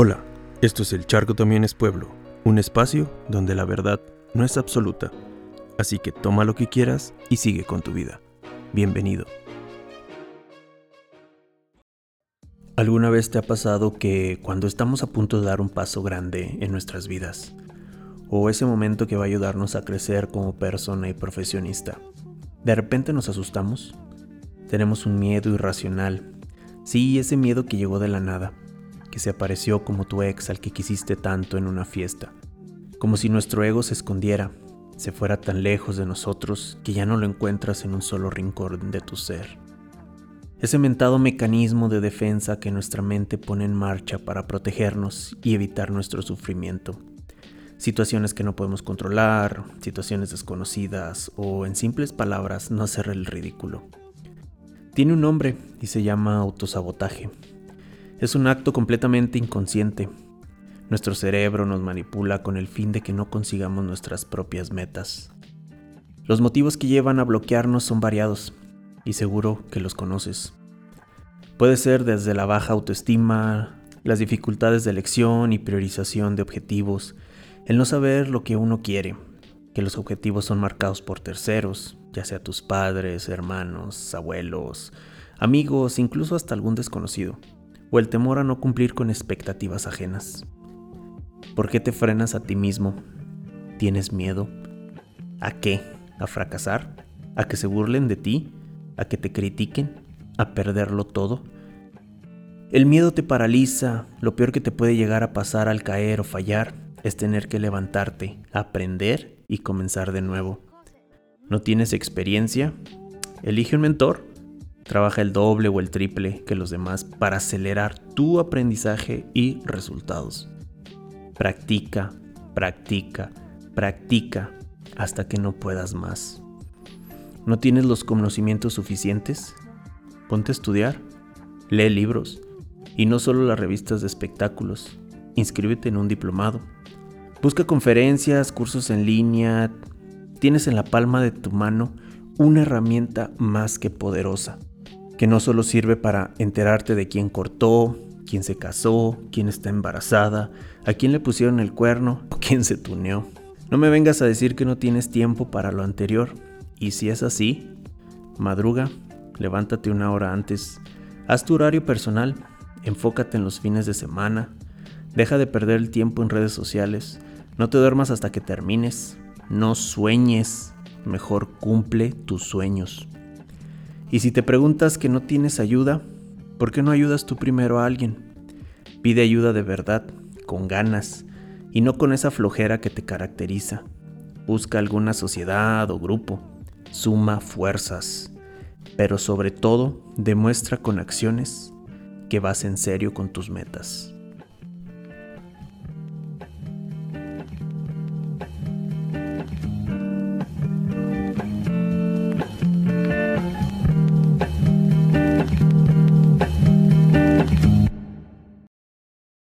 Hola, esto es El Charco también es pueblo, un espacio donde la verdad no es absoluta. Así que toma lo que quieras y sigue con tu vida. Bienvenido. ¿Alguna vez te ha pasado que cuando estamos a punto de dar un paso grande en nuestras vidas, o ese momento que va a ayudarnos a crecer como persona y profesionista, de repente nos asustamos? Tenemos un miedo irracional. Sí, ese miedo que llegó de la nada se apareció como tu ex al que quisiste tanto en una fiesta, como si nuestro ego se escondiera, se fuera tan lejos de nosotros que ya no lo encuentras en un solo rincón de tu ser. Ese mentado mecanismo de defensa que nuestra mente pone en marcha para protegernos y evitar nuestro sufrimiento. Situaciones que no podemos controlar, situaciones desconocidas o, en simples palabras, no hacer el ridículo. Tiene un nombre y se llama autosabotaje. Es un acto completamente inconsciente. Nuestro cerebro nos manipula con el fin de que no consigamos nuestras propias metas. Los motivos que llevan a bloquearnos son variados, y seguro que los conoces. Puede ser desde la baja autoestima, las dificultades de elección y priorización de objetivos, el no saber lo que uno quiere, que los objetivos son marcados por terceros, ya sea tus padres, hermanos, abuelos, amigos, incluso hasta algún desconocido o el temor a no cumplir con expectativas ajenas. ¿Por qué te frenas a ti mismo? ¿Tienes miedo? ¿A qué? ¿A fracasar? ¿A que se burlen de ti? ¿A que te critiquen? ¿A perderlo todo? El miedo te paraliza, lo peor que te puede llegar a pasar al caer o fallar es tener que levantarte, aprender y comenzar de nuevo. ¿No tienes experiencia? Elige un mentor Trabaja el doble o el triple que los demás para acelerar tu aprendizaje y resultados. Practica, practica, practica hasta que no puedas más. ¿No tienes los conocimientos suficientes? Ponte a estudiar, lee libros y no solo las revistas de espectáculos. Inscríbete en un diplomado. Busca conferencias, cursos en línea. Tienes en la palma de tu mano una herramienta más que poderosa que no solo sirve para enterarte de quién cortó, quién se casó, quién está embarazada, a quién le pusieron el cuerno o quién se tuneó. No me vengas a decir que no tienes tiempo para lo anterior. Y si es así, madruga, levántate una hora antes, haz tu horario personal, enfócate en los fines de semana, deja de perder el tiempo en redes sociales, no te duermas hasta que termines, no sueñes, mejor cumple tus sueños. Y si te preguntas que no tienes ayuda, ¿por qué no ayudas tú primero a alguien? Pide ayuda de verdad, con ganas, y no con esa flojera que te caracteriza. Busca alguna sociedad o grupo, suma fuerzas, pero sobre todo demuestra con acciones que vas en serio con tus metas.